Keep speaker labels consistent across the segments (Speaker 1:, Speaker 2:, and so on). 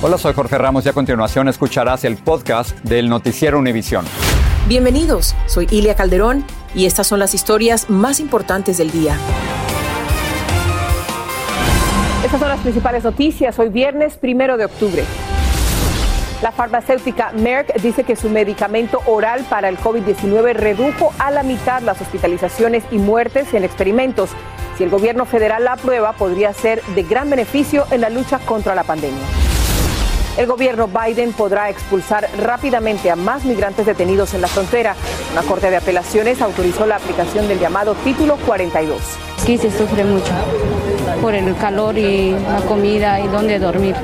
Speaker 1: Hola, soy Jorge Ramos y a continuación escucharás el podcast del Noticiero Univisión.
Speaker 2: Bienvenidos, soy Ilia Calderón y estas son las historias más importantes del día. Estas son las principales noticias hoy viernes primero de octubre. La farmacéutica Merck dice que su medicamento oral para el COVID-19 redujo a la mitad las hospitalizaciones y muertes en experimentos. Si el gobierno federal la aprueba, podría ser de gran beneficio en la lucha contra la pandemia. El gobierno Biden podrá expulsar rápidamente a más migrantes detenidos en la frontera. Una corte de apelaciones autorizó la aplicación del llamado Título 42.
Speaker 3: Sí, se sufre mucho por el calor y la comida y dónde dormir.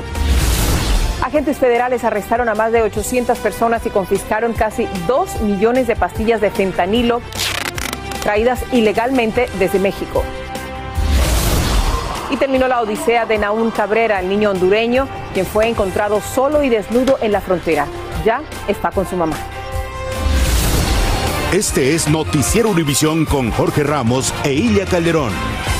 Speaker 2: Agentes federales arrestaron a más de 800 personas y confiscaron casi 2 millones de pastillas de fentanilo traídas ilegalmente desde México. Y terminó la odisea de Naún Cabrera, el niño hondureño, quien fue encontrado solo y desnudo en la frontera. Ya está con su mamá.
Speaker 4: Este es Noticiero Univisión con Jorge Ramos e Ilia Calderón.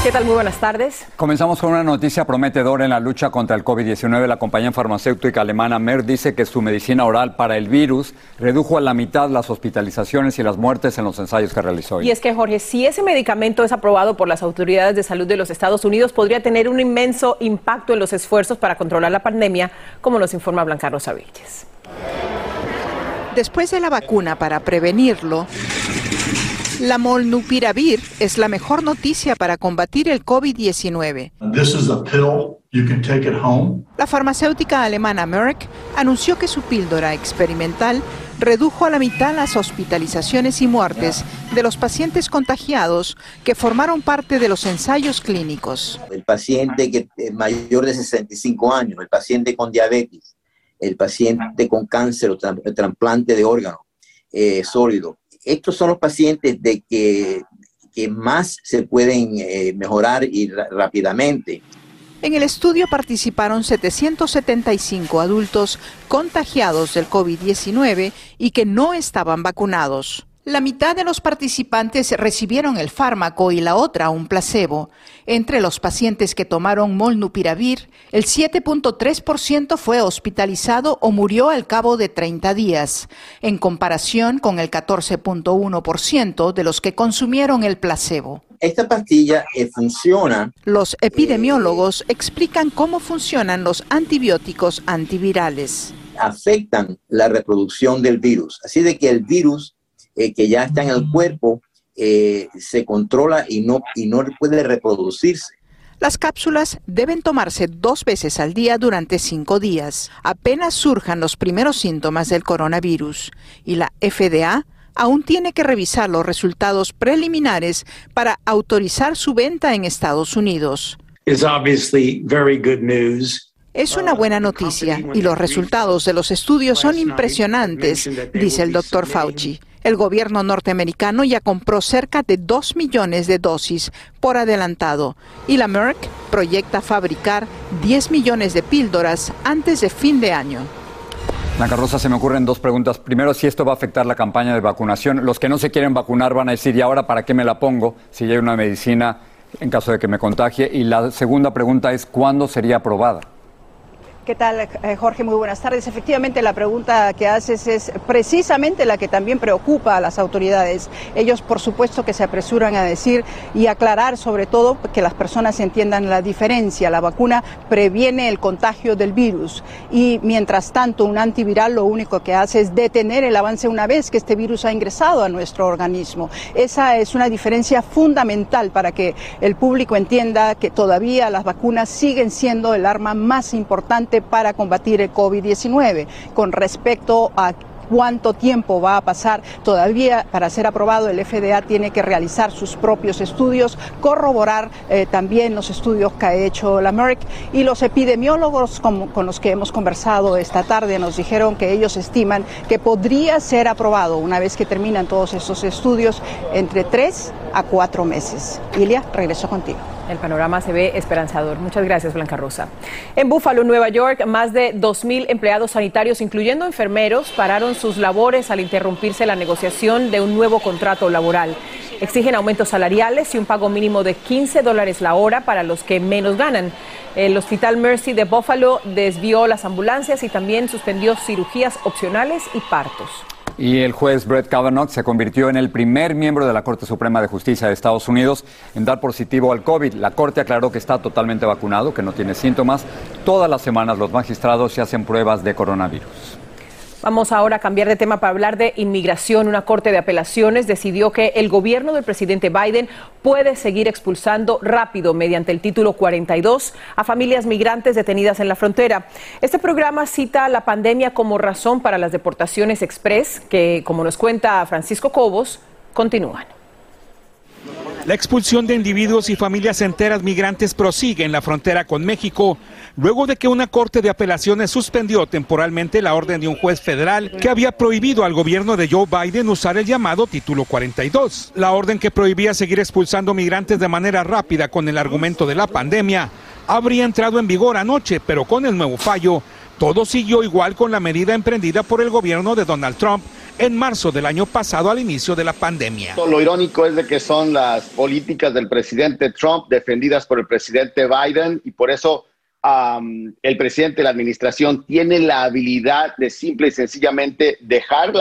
Speaker 2: ¿Qué tal? Muy buenas tardes.
Speaker 1: Comenzamos con una noticia prometedora en la lucha contra el COVID-19. La compañía farmacéutica alemana Merck dice que su medicina oral para el virus redujo a la mitad las hospitalizaciones y las muertes en los ensayos que realizó.
Speaker 2: Y es que, Jorge, si ese medicamento es aprobado por las autoridades de salud de los Estados Unidos, podría tener un inmenso impacto en los esfuerzos para controlar la pandemia, como nos informa Blanca Rosa Vilches.
Speaker 5: Después de la vacuna para prevenirlo, la molnupiravir es la mejor noticia para combatir el COVID-19. La farmacéutica alemana Merck anunció que su píldora experimental redujo a la mitad las hospitalizaciones y muertes de los pacientes contagiados que formaron parte de los ensayos clínicos.
Speaker 6: El paciente que es mayor de 65 años, el paciente con diabetes, el paciente con cáncer o trasplante de órgano eh, sólido. Estos son los pacientes de que, más se pueden eh, mejorar y rápidamente.
Speaker 5: En el estudio participaron 775 adultos contagiados del COVID-19 y que no estaban vacunados. La mitad de los participantes recibieron el fármaco y la otra un placebo. Entre los pacientes que tomaron molnupiravir, el 7.3% fue hospitalizado o murió al cabo de 30 días, en comparación con el 14.1% de los que consumieron el placebo.
Speaker 6: Esta pastilla eh, funciona.
Speaker 5: Los epidemiólogos explican cómo funcionan los antibióticos antivirales.
Speaker 6: Afectan la reproducción del virus, así de que el virus eh, que ya está en el cuerpo eh, se controla y no, y no puede reproducirse.
Speaker 5: Las cápsulas deben tomarse dos veces al día durante cinco días, apenas surjan los primeros síntomas del coronavirus, y la FDA aún tiene que revisar los resultados preliminares para autorizar su venta en Estados Unidos. Es una buena noticia y los resultados de los estudios son impresionantes, dice el doctor Fauci. El gobierno norteamericano ya compró cerca de 2 millones de dosis por adelantado y la Merck proyecta fabricar 10 millones de píldoras antes de fin de año.
Speaker 1: La Rosa, se me ocurren dos preguntas. Primero, si esto va a afectar la campaña de vacunación. Los que no se quieren vacunar van a decir, ¿y ahora para qué me la pongo si ya hay una medicina en caso de que me contagie? Y la segunda pregunta es, ¿cuándo sería aprobada?
Speaker 7: ¿Qué tal, eh, Jorge? Muy buenas tardes. Efectivamente, la pregunta que haces es precisamente la que también preocupa a las autoridades. Ellos, por supuesto, que se apresuran a decir y aclarar, sobre todo, que las personas entiendan la diferencia. La vacuna previene el contagio del virus y, mientras tanto, un antiviral lo único que hace es detener el avance una vez que este virus ha ingresado a nuestro organismo. Esa es una diferencia fundamental para que el público entienda que todavía las vacunas siguen siendo el arma más importante para combatir el COVID-19. Con respecto a cuánto tiempo va a pasar todavía para ser aprobado. El FDA tiene que realizar sus propios estudios, corroborar eh, también los estudios que ha hecho la Merck y los epidemiólogos con, con, los que hemos conversado esta tarde nos dijeron que ellos estiman que podría ser aprobado una vez que terminan todos estos estudios entre tres a cuatro meses. Ilia, regreso contigo.
Speaker 2: El panorama se ve esperanzador. Muchas gracias, Blanca Rosa. En Buffalo, Nueva York, más de 2.000 empleados sanitarios, incluyendo enfermeros, pararon sus labores al interrumpirse la negociación de un nuevo contrato laboral. Exigen aumentos salariales y un pago mínimo de 15 dólares la hora para los que menos ganan. El Hospital Mercy de Buffalo desvió las ambulancias y también suspendió cirugías opcionales y partos.
Speaker 1: Y el juez Brett Kavanaugh se convirtió en el primer miembro de la Corte Suprema de Justicia de Estados Unidos en dar positivo al COVID. La Corte aclaró que está totalmente vacunado, que no tiene síntomas. Todas las semanas los magistrados se hacen pruebas de coronavirus.
Speaker 2: Vamos ahora a cambiar de tema para hablar de inmigración. Una corte de apelaciones decidió que el gobierno del presidente Biden puede seguir expulsando rápido mediante el título 42 a familias migrantes detenidas en la frontera. Este programa cita la pandemia como razón para las deportaciones express que, como nos cuenta Francisco Cobos, continúan.
Speaker 8: La expulsión de individuos y familias enteras migrantes prosigue en la frontera con México, luego de que una corte de apelaciones suspendió temporalmente la orden de un juez federal que había prohibido al gobierno de Joe Biden usar el llamado Título 42. La orden que prohibía seguir expulsando migrantes de manera rápida con el argumento de la pandemia habría entrado en vigor anoche, pero con el nuevo fallo, todo siguió igual con la medida emprendida por el gobierno de Donald Trump en marzo del año pasado al inicio de la pandemia.
Speaker 9: Lo irónico es de que son las políticas del presidente Trump defendidas por el presidente Biden y por eso el presidente de la administración tiene la habilidad de simple y sencillamente dejar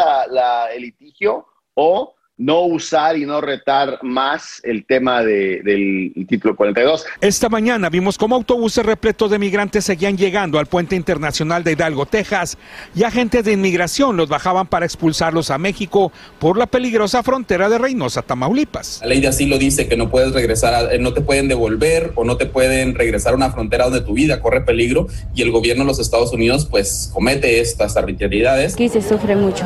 Speaker 9: el litigio o no usar y no retar más el tema del título 42.
Speaker 8: Esta mañana vimos cómo autobuses repletos de migrantes seguían llegando al puente internacional de Hidalgo, Texas, y agentes de inmigración los bajaban para expulsarlos a México por la peligrosa frontera de Reynosa, Tamaulipas.
Speaker 10: La ley de asilo dice que no puedes regresar, eh, no te pueden devolver o no te pueden regresar a una frontera donde tu vida corre peligro y el gobierno de los Estados Unidos pues comete estas arbitrariedades.
Speaker 3: Aquí se sufre mucho.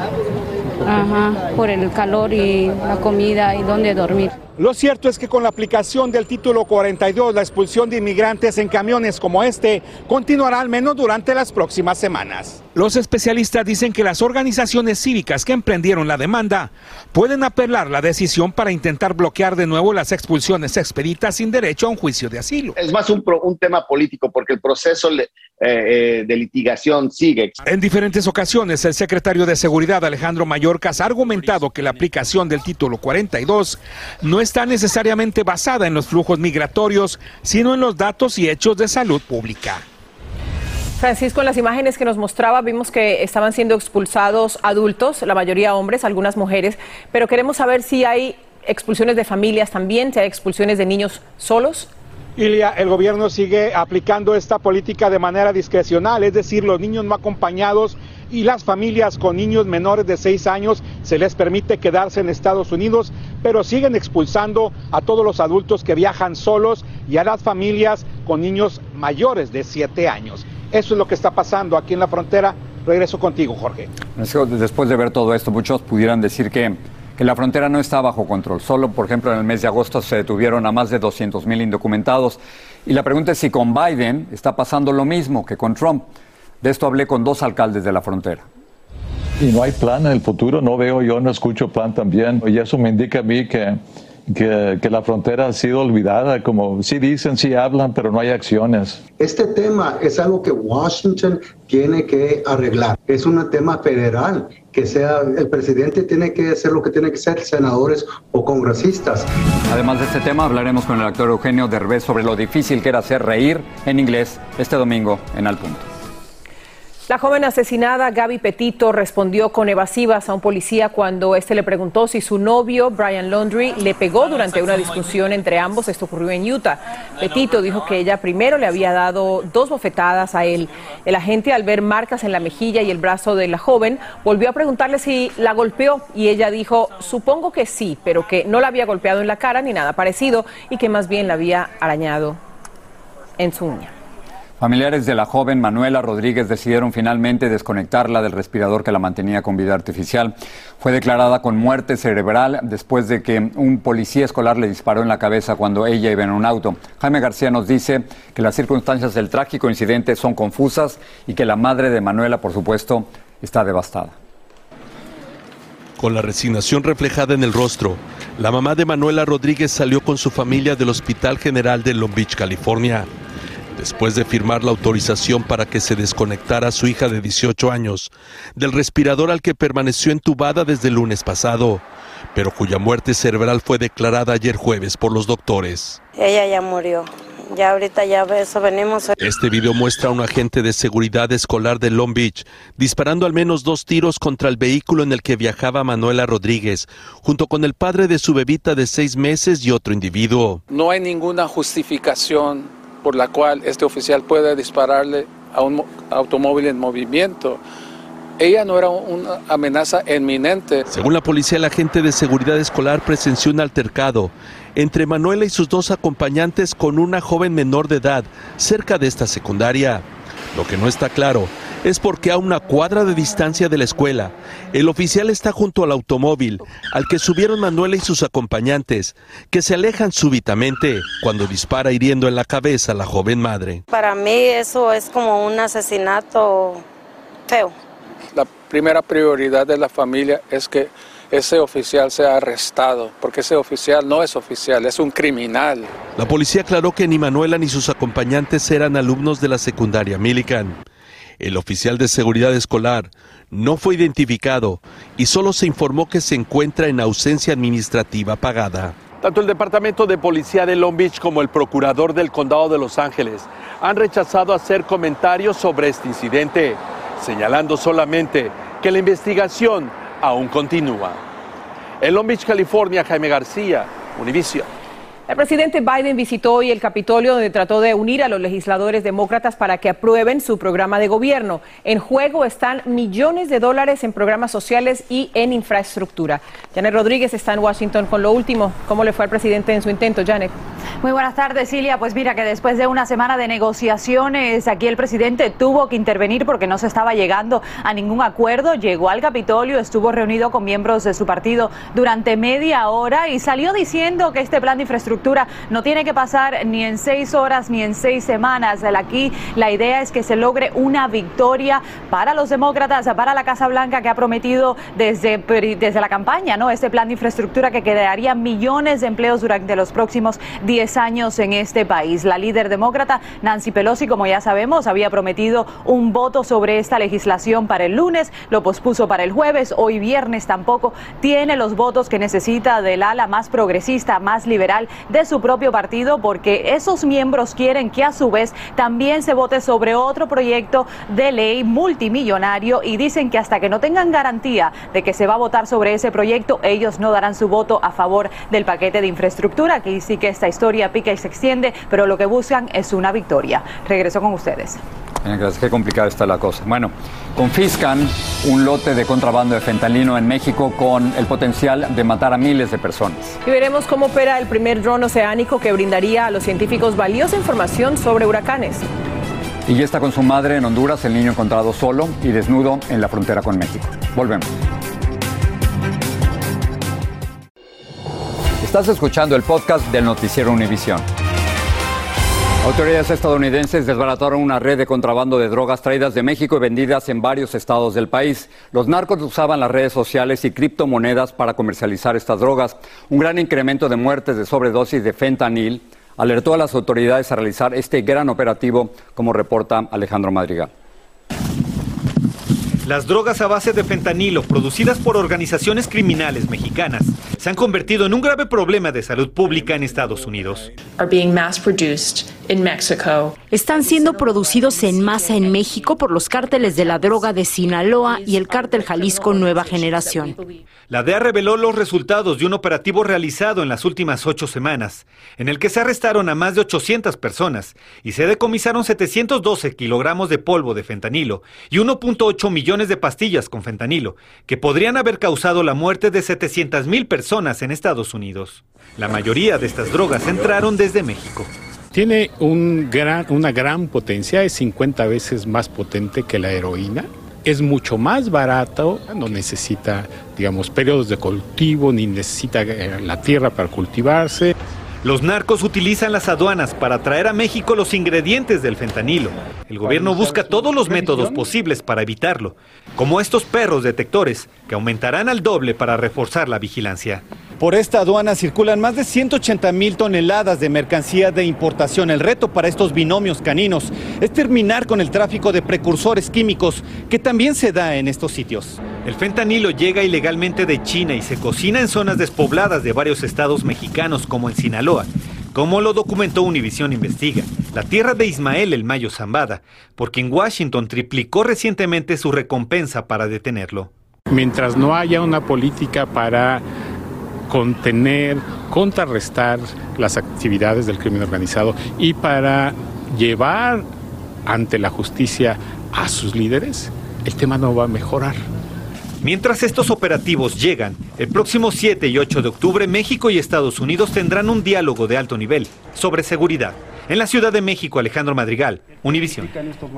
Speaker 3: Ajá, por el calor y la comida y dónde dormir.
Speaker 8: Lo cierto es que con la aplicación del título 42, la expulsión de inmigrantes en camiones como este continuará al menos durante las próximas semanas. Los especialistas dicen que las organizaciones cívicas que emprendieron la demanda pueden apelar la decisión para intentar bloquear de nuevo las expulsiones expeditas sin derecho a un juicio de asilo.
Speaker 9: Es más un, un tema político porque el proceso eh, eh, de litigación sigue.
Speaker 8: En diferentes ocasiones, el secretario de Seguridad Alejandro Mayorkas ha argumentado que la aplicación del título 42 no es está necesariamente basada en los flujos migratorios, sino en los datos y hechos de salud pública.
Speaker 2: Francisco, en las imágenes que nos mostraba vimos que estaban siendo expulsados adultos, la mayoría hombres, algunas mujeres, pero queremos saber si hay expulsiones de familias también, si hay expulsiones de niños solos.
Speaker 8: Ilia, el gobierno sigue aplicando esta política de manera discrecional, es decir, los niños no acompañados y las familias con niños menores de 6 años se les permite quedarse en Estados Unidos, pero siguen expulsando a todos los adultos que viajan solos y a las familias con niños mayores de 7 años. Eso es lo que está pasando aquí en la frontera. Regreso contigo, Jorge.
Speaker 1: Después de ver todo esto, muchos pudieran decir que, que la frontera no está bajo control. Solo, por ejemplo, en el mes de agosto se detuvieron a más de 200 mil indocumentados. Y la pregunta es si con Biden está pasando lo mismo que con Trump. De esto hablé con dos alcaldes de la frontera.
Speaker 11: Y no hay plan en el futuro, no veo yo, no escucho plan también. Y eso me indica a mí que, que, la frontera ha sido olvidada, como sí dicen, sí hablan, pero no hay acciones.
Speaker 12: Este tema es algo que Washington tiene que arreglar. Es un tema federal, que sea el presidente tiene que hacer lo que tiene que ser, senadores o congresistas.
Speaker 1: Además de este tema, hablaremos con el actor Eugenio Derbez sobre lo difícil que era hacer reír en inglés este domingo en Al Punto.
Speaker 2: La joven asesinada, Gaby Petito, respondió con evasivas a un policía cuando éste le preguntó si su novio, Brian Laundry, le pegó durante una discusión entre ambos. Esto ocurrió en Utah. Petito dijo que ella primero le había dado dos bofetadas a él. El agente, al ver marcas en la mejilla y el brazo de la joven, volvió a preguntarle si la golpeó y ella dijo, supongo que sí, pero que no la había golpeado en la cara ni nada parecido y que más bien la había arañado en su uña.
Speaker 1: Familiares de la joven Manuela Rodríguez decidieron finalmente desconectarla del respirador que la mantenía con vida artificial. Fue declarada con muerte cerebral después de que un policía escolar le disparó en la cabeza cuando ella iba en un auto. Jaime García nos dice que las circunstancias del trágico incidente son confusas y que la madre de Manuela, por supuesto, está devastada.
Speaker 13: Con la resignación reflejada en el rostro, la mamá de Manuela Rodríguez salió con su familia del Hospital General de Long Beach, California. Después de firmar la autorización para que se desconectara a su hija de 18 años del respirador al que permaneció entubada desde el lunes pasado, pero cuya muerte cerebral fue declarada ayer jueves por los doctores.
Speaker 14: Ella ya murió. Ya ahorita ya eso venimos.
Speaker 13: Este video muestra a un agente de seguridad escolar de Long Beach disparando al menos dos tiros contra el vehículo en el que viajaba Manuela Rodríguez, junto con el padre de su bebita de seis meses y otro individuo.
Speaker 15: No hay ninguna justificación por la cual este oficial pueda dispararle a un automóvil en movimiento. Ella no era una amenaza inminente.
Speaker 13: Según la policía, el agente de seguridad escolar presenció un altercado entre Manuela y sus dos acompañantes con una joven menor de edad cerca de esta secundaria. Lo que no está claro es porque a una cuadra de distancia de la escuela, el oficial está junto al automóvil al que subieron Manuela y sus acompañantes, que se alejan súbitamente cuando dispara hiriendo en la cabeza a la joven madre.
Speaker 14: Para mí eso es como un asesinato feo.
Speaker 15: La primera prioridad de la familia es que ese oficial sea arrestado, porque ese oficial no es oficial, es un criminal.
Speaker 13: La policía aclaró que ni Manuela ni sus acompañantes eran alumnos de la secundaria Millikan. El oficial de seguridad escolar no fue identificado y solo se informó que se encuentra en ausencia administrativa pagada.
Speaker 16: Tanto el Departamento de Policía de Long Beach como el Procurador del Condado de Los Ángeles han rechazado hacer comentarios sobre este incidente, señalando solamente que la investigación aún continúa. En Long Beach, California, Jaime García, Univision.
Speaker 2: El presidente Biden visitó hoy el Capitolio donde trató de unir a los legisladores demócratas para que aprueben su programa de gobierno. En juego están millones de dólares en programas sociales y en infraestructura. Janet Rodríguez está en Washington con lo último. ¿Cómo le fue al presidente en su intento, Janet?
Speaker 17: Muy buenas tardes, Cilia. Pues mira que después de una semana de negociaciones, aquí el presidente tuvo que intervenir porque no se estaba llegando a ningún acuerdo. Llegó al Capitolio, estuvo reunido con miembros de su partido durante media hora y salió diciendo que este plan de infraestructura no tiene que pasar ni en seis horas ni en seis semanas. Aquí la idea es que se logre una victoria para los demócratas, para la Casa Blanca que ha prometido desde, desde la campaña, ¿no? Este plan de infraestructura que crearía millones de empleos durante los próximos 10 años en este país. La líder demócrata, Nancy Pelosi, como ya sabemos, había prometido un voto sobre esta legislación para el lunes, lo pospuso para el jueves, hoy viernes tampoco tiene los votos que necesita del ala más progresista, más liberal de su propio partido porque esos miembros quieren que a su vez también se vote sobre otro proyecto de ley multimillonario y dicen que hasta que no tengan garantía de que se va a votar sobre ese proyecto, ellos no darán su voto a favor del paquete de infraestructura. Aquí sí que esta historia pica y se extiende, pero lo que buscan es una victoria. Regreso con ustedes.
Speaker 1: Gracias, qué complicada está la cosa. Bueno, confiscan un lote de contrabando de fentanilo en México con el potencial de matar a miles de personas.
Speaker 2: Y veremos cómo opera el primer dron oceánico que brindaría a los científicos valiosa información sobre huracanes.
Speaker 1: Y ya está con su madre en Honduras, el niño encontrado solo y desnudo en la frontera con México. Volvemos. Estás escuchando el podcast del noticiero Univisión. Autoridades estadounidenses desbarataron una red de contrabando de drogas traídas de México y vendidas en varios estados del país. Los narcos usaban las redes sociales y criptomonedas para comercializar estas drogas. Un gran incremento de muertes de sobredosis de fentanil alertó a las autoridades a realizar este gran operativo, como reporta Alejandro Madrigal.
Speaker 18: Las drogas a base de fentanilo producidas por organizaciones criminales mexicanas se han convertido en un grave problema de salud pública en Estados Unidos.
Speaker 19: Están siendo producidos en masa en México por los cárteles de la droga de Sinaloa y el cártel Jalisco Nueva Generación.
Speaker 18: La DEA reveló los resultados de un operativo realizado en las últimas ocho semanas, en el que se arrestaron a más de 800 personas y se decomisaron 712 kilogramos de polvo de fentanilo y 1.8 millones de pastillas con fentanilo, que podrían haber causado la muerte de 700 mil personas en Estados Unidos. La mayoría de estas drogas entraron desde México.
Speaker 20: Tiene una gran potencia, es 50 veces más potente que la heroína es mucho más barato, no necesita, digamos, periodos de cultivo, ni necesita eh, la tierra para cultivarse.
Speaker 18: Los narcos utilizan las aduanas para traer a México los ingredientes del fentanilo. El gobierno busca todos los métodos posibles para evitarlo, como estos perros detectores, que aumentarán al doble para reforzar la vigilancia.
Speaker 21: Por esta aduana circulan más de 180 mil toneladas de mercancía de importación. El reto para estos binomios caninos es terminar con el tráfico de precursores químicos que también se da en estos sitios.
Speaker 18: El fentanilo llega ilegalmente de China y se cocina en zonas despobladas de varios estados mexicanos como en Sinaloa. Como lo documentó Univisión Investiga, la tierra de Ismael el Mayo Zambada, porque en Washington triplicó recientemente su recompensa para detenerlo.
Speaker 20: Mientras no haya una política para contener, contrarrestar las actividades del crimen organizado y para llevar ante la justicia a sus líderes, el tema no va a mejorar.
Speaker 18: Mientras estos operativos llegan, el próximo 7 y 8 de octubre México y Estados Unidos tendrán un diálogo de alto nivel sobre seguridad. En la Ciudad de México, Alejandro Madrigal, Univisión.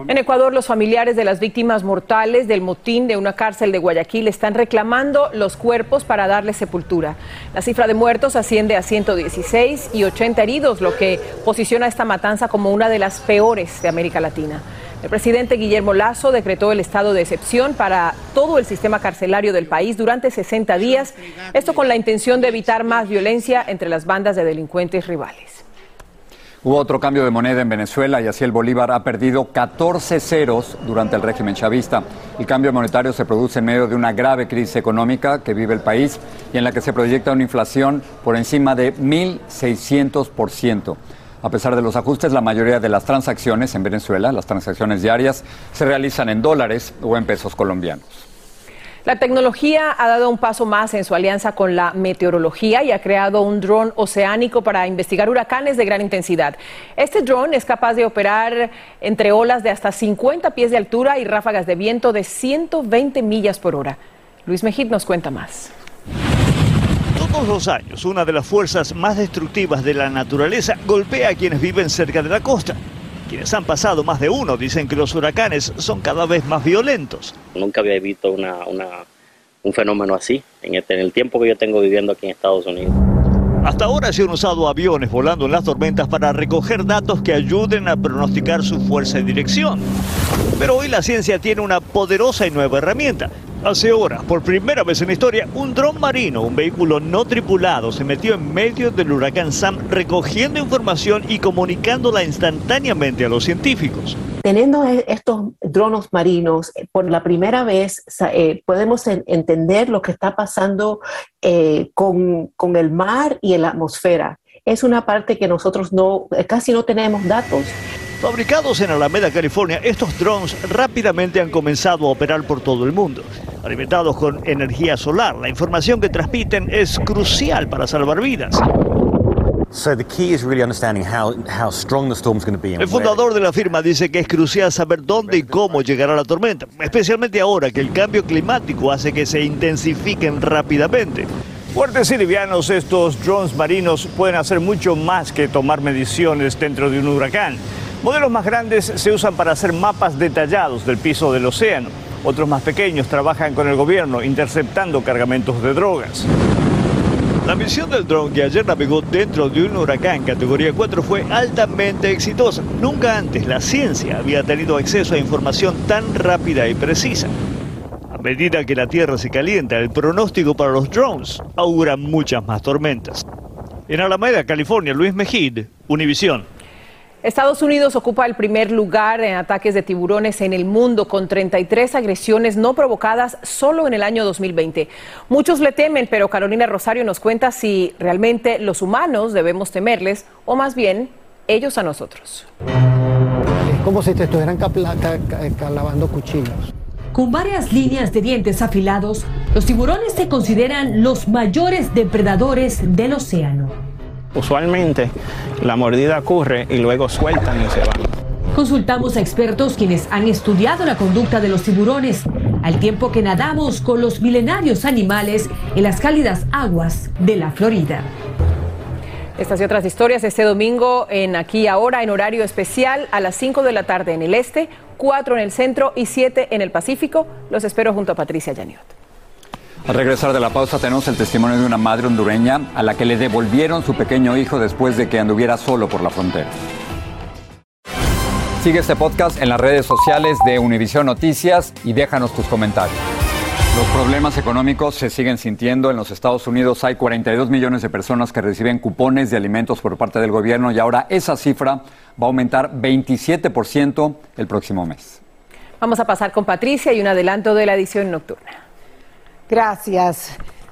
Speaker 2: En Ecuador, los familiares de las víctimas mortales del motín de una cárcel de Guayaquil están reclamando los cuerpos para darle sepultura. La cifra de muertos asciende a 116 y 80 heridos, lo que posiciona esta matanza como una de las peores de América Latina. El presidente Guillermo Lazo decretó el estado de excepción para todo el sistema carcelario del país durante 60 días, esto con la intención de evitar más violencia entre las bandas de delincuentes rivales.
Speaker 1: Hubo otro cambio de moneda en Venezuela y así el bolívar ha perdido 14 ceros durante el régimen chavista. El cambio monetario se produce en medio de una grave crisis económica que vive el país y en la que se proyecta una inflación por encima de 1.600%. A pesar de los ajustes, la mayoría de las transacciones en Venezuela, las transacciones diarias, se realizan en dólares o en pesos colombianos.
Speaker 2: La tecnología ha dado un paso más en su alianza con la meteorología y ha creado un dron oceánico para investigar huracanes de gran intensidad. Este dron es capaz de operar entre olas de hasta 50 pies de altura y ráfagas de viento de 120 millas por hora. Luis Mejid nos cuenta más.
Speaker 22: Todos los años, una de las fuerzas más destructivas de la naturaleza golpea a quienes viven cerca de la costa. Quienes han pasado más de uno dicen que los huracanes son cada vez más violentos.
Speaker 23: Nunca había visto una, un fenómeno así en, este, en el tiempo que yo tengo viviendo aquí en Estados Unidos.
Speaker 22: Hasta ahora se han usado aviones volando en las tormentas para recoger datos que ayuden a pronosticar su fuerza y dirección. Pero hoy la ciencia tiene una poderosa y nueva herramienta, Hace horas, por primera vez en la historia, un dron marino, un vehículo no tripulado, se metió en medio del huracán Sam recogiendo información y comunicándola instantáneamente a los científicos.
Speaker 24: Teniendo e-, estos drones marinos, eh, por la primera vez eh, podemos entender lo que está pasando eh, con, con el mar y la atmósfera. Es una parte que nosotros no, casi no tenemos datos.
Speaker 22: Fabricados en Alameda, California, estos drones rápidamente han comenzado a operar por todo el mundo. Alimentados con energía solar, la información que transmiten es crucial para salvar vidas. El fundador de la firma dice que es crucial saber dónde y cómo llegará la tormenta, especialmente ahora que el cambio climático hace que se intensifiquen rápidamente. Fuertes y livianos, estos drones marinos pueden hacer mucho más que tomar mediciones dentro de un huracán. Modelos más grandes se usan para hacer mapas detallados del piso del océano. Otros más pequeños trabajan con el gobierno interceptando cargamentos de drogas. La misión del dron que ayer navegó dentro de un huracán categoría 4 fue altamente exitosa. Nunca antes la ciencia había tenido acceso a información tan rápida y precisa. A medida que la Tierra se calienta, el pronóstico para los drones augura muchas más tormentas. En Alameda, California, Luis Mejid, Univisión.
Speaker 2: Estados Unidos ocupa el primer lugar en ataques de tiburones en el mundo, con 33 agresiones no provocadas solo en el año 2020. Muchos le temen, pero Carolina Rosario nos cuenta si realmente los humanos debemos temerles o más bien ellos a nosotros.
Speaker 25: Es como si te estuvieran lavando cuchillos.
Speaker 26: Con varias líneas de dientes afilados, los tiburones se consideran los mayores depredadores del océano.
Speaker 27: Usualmente la mordida ocurre y luego sueltan y se van.
Speaker 26: Consultamos a expertos quienes han estudiado la conducta de los tiburones al tiempo que nadamos con los milenarios animales en las cálidas aguas de la Florida.
Speaker 2: Estas y otras historias este domingo en Aquí Ahora en horario especial a las 5 de la tarde en el este, 4 en el centro y 7 en el Pacífico. Los espero junto a Patricia Yaniot.
Speaker 1: Al regresar de la pausa tenemos el testimonio de una madre hondureña a la que le devolvieron su pequeño hijo después de que anduviera solo por la frontera. Sigue este podcast en las redes sociales de Univision Noticias y déjanos tus comentarios. Los problemas económicos se siguen sintiendo. En los Estados Unidos hay 42 millones de personas que reciben cupones de alimentos por parte del gobierno y ahora esa cifra va a aumentar 27% el próximo mes.
Speaker 2: Vamos a pasar con Patricia y un adelanto de la edición nocturna.
Speaker 28: Gracias.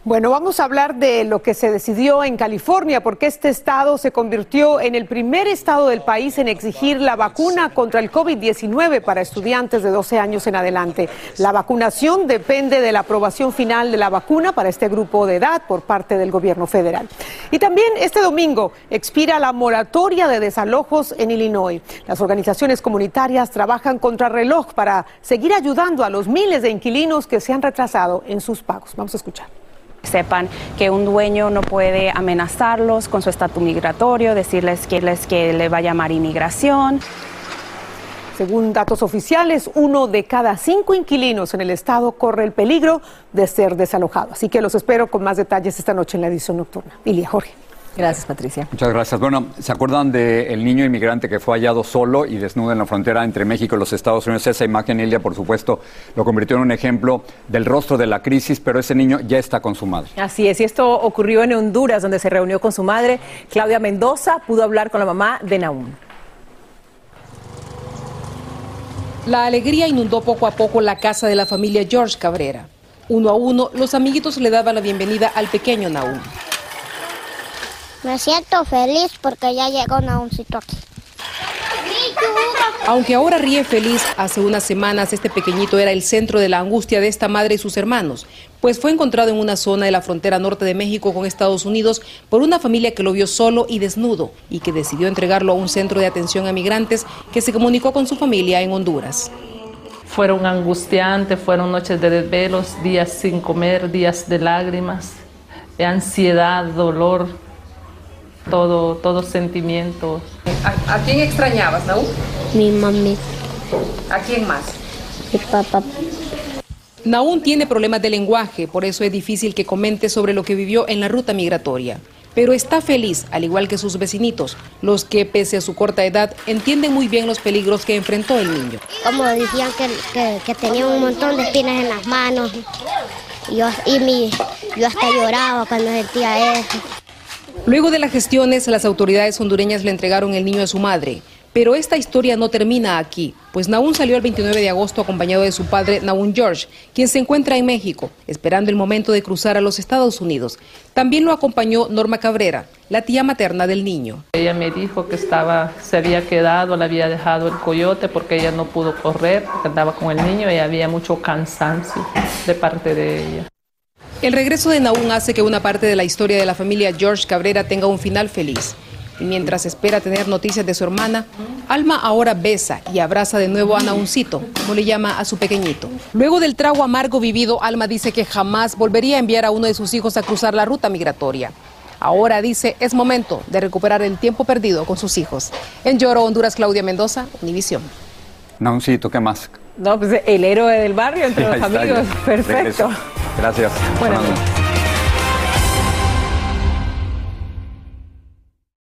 Speaker 28: Bueno, vamos a hablar de lo que se decidió en California, porque este estado se convirtió en el primer estado del país en exigir la vacuna contra el COVID-19 para estudiantes de 12 años en adelante. La vacunación depende de la aprobación final de la vacuna para este grupo de edad por parte del gobierno federal. Y también este domingo expira la moratoria de desalojos en Illinois. Las organizaciones comunitarias trabajan contra reloj para seguir ayudando a los miles de inquilinos que se han retrasado en sus pagos. Vamos a escuchar
Speaker 29: sepan que un dueño no puede amenazarlos con su estatus migratorio, decirles que, les, que le va a llamar inmigración.
Speaker 28: Según datos oficiales, uno de cada cinco inquilinos en el estado corre el peligro de ser desalojado. Así que los espero con más detalles esta noche en la edición nocturna. Ilia Jorge.
Speaker 2: Gracias, Patricia.
Speaker 1: Muchas gracias. Bueno, ¿se acuerdan del niño inmigrante que fue hallado solo y desnudo en la frontera entre México y los Estados Unidos? Esa imagen, Ilia, por supuesto, lo convirtió en un ejemplo del rostro de la crisis, pero ese niño ya está con su madre.
Speaker 2: Así es, y esto ocurrió en Honduras, donde se reunió con su madre. Claudia Mendoza pudo hablar con la mamá de Naúm.
Speaker 30: La alegría inundó poco a poco la casa de la familia George Cabrera. Uno a uno, los amiguitos le daban la bienvenida al pequeño Naúm.
Speaker 31: Me siento feliz porque ya llegó Naumcito aquí.
Speaker 30: Aunque ahora ríe feliz, hace unas semanas este pequeñito era el centro de la angustia de esta madre y sus hermanos, pues fue encontrado en una zona de la frontera norte de México con Estados Unidos por una familia que lo vio solo y desnudo y que decidió entregarlo a un centro de atención a migrantes que se comunicó con su familia en Honduras.
Speaker 32: Fueron angustiantes, fueron noches de desvelos, días sin comer, días de lágrimas, de ansiedad, dolor, todo, todos sentimientos.
Speaker 30: ¿A, quién extrañabas, Naú?
Speaker 31: Mi mami.
Speaker 30: ¿A quién más?
Speaker 31: Mi papá.
Speaker 30: Naún tiene problemas de lenguaje, por eso es difícil que comente sobre lo que vivió en la ruta migratoria. Pero está feliz, al igual que sus vecinitos, los que, pese a su corta edad, entienden muy bien los peligros que enfrentó el niño.
Speaker 31: Como decían que, que, tenía un montón de espinas en las manos, y yo, y mi, yo hasta lloraba cuando sentía eso.
Speaker 30: Luego de las gestiones, las autoridades hondureñas le entregaron el niño a su madre. Pero esta historia no termina aquí, pues Naún salió el 29 de agosto acompañado de su padre Naún George, quien se encuentra en México, esperando el momento de cruzar a los Estados Unidos. También lo acompañó Norma Cabrera, la tía materna del niño.
Speaker 32: Ella me dijo que estaba, se había quedado, le había dejado el coyote porque ella no pudo correr, porque andaba con el niño y había mucho cansancio de parte de ella.
Speaker 30: El regreso de Naún hace que una parte de la historia de la familia George Cabrera tenga un final feliz. Y mientras espera tener noticias de su hermana, Alma ahora besa y abraza de nuevo a Nauncito, como le llama a su pequeñito. Luego del trago amargo vivido, Alma dice que jamás volvería a enviar a uno de sus hijos a cruzar la ruta migratoria. Ahora dice, es momento de recuperar el tiempo perdido con sus hijos. En Lloro, Honduras, Claudia Mendoza, Univisión.
Speaker 1: Nauncito, ¿qué más?
Speaker 2: No, pues el héroe del barrio entre los amigos. Perfecto.
Speaker 1: Gracias.
Speaker 2: Noches.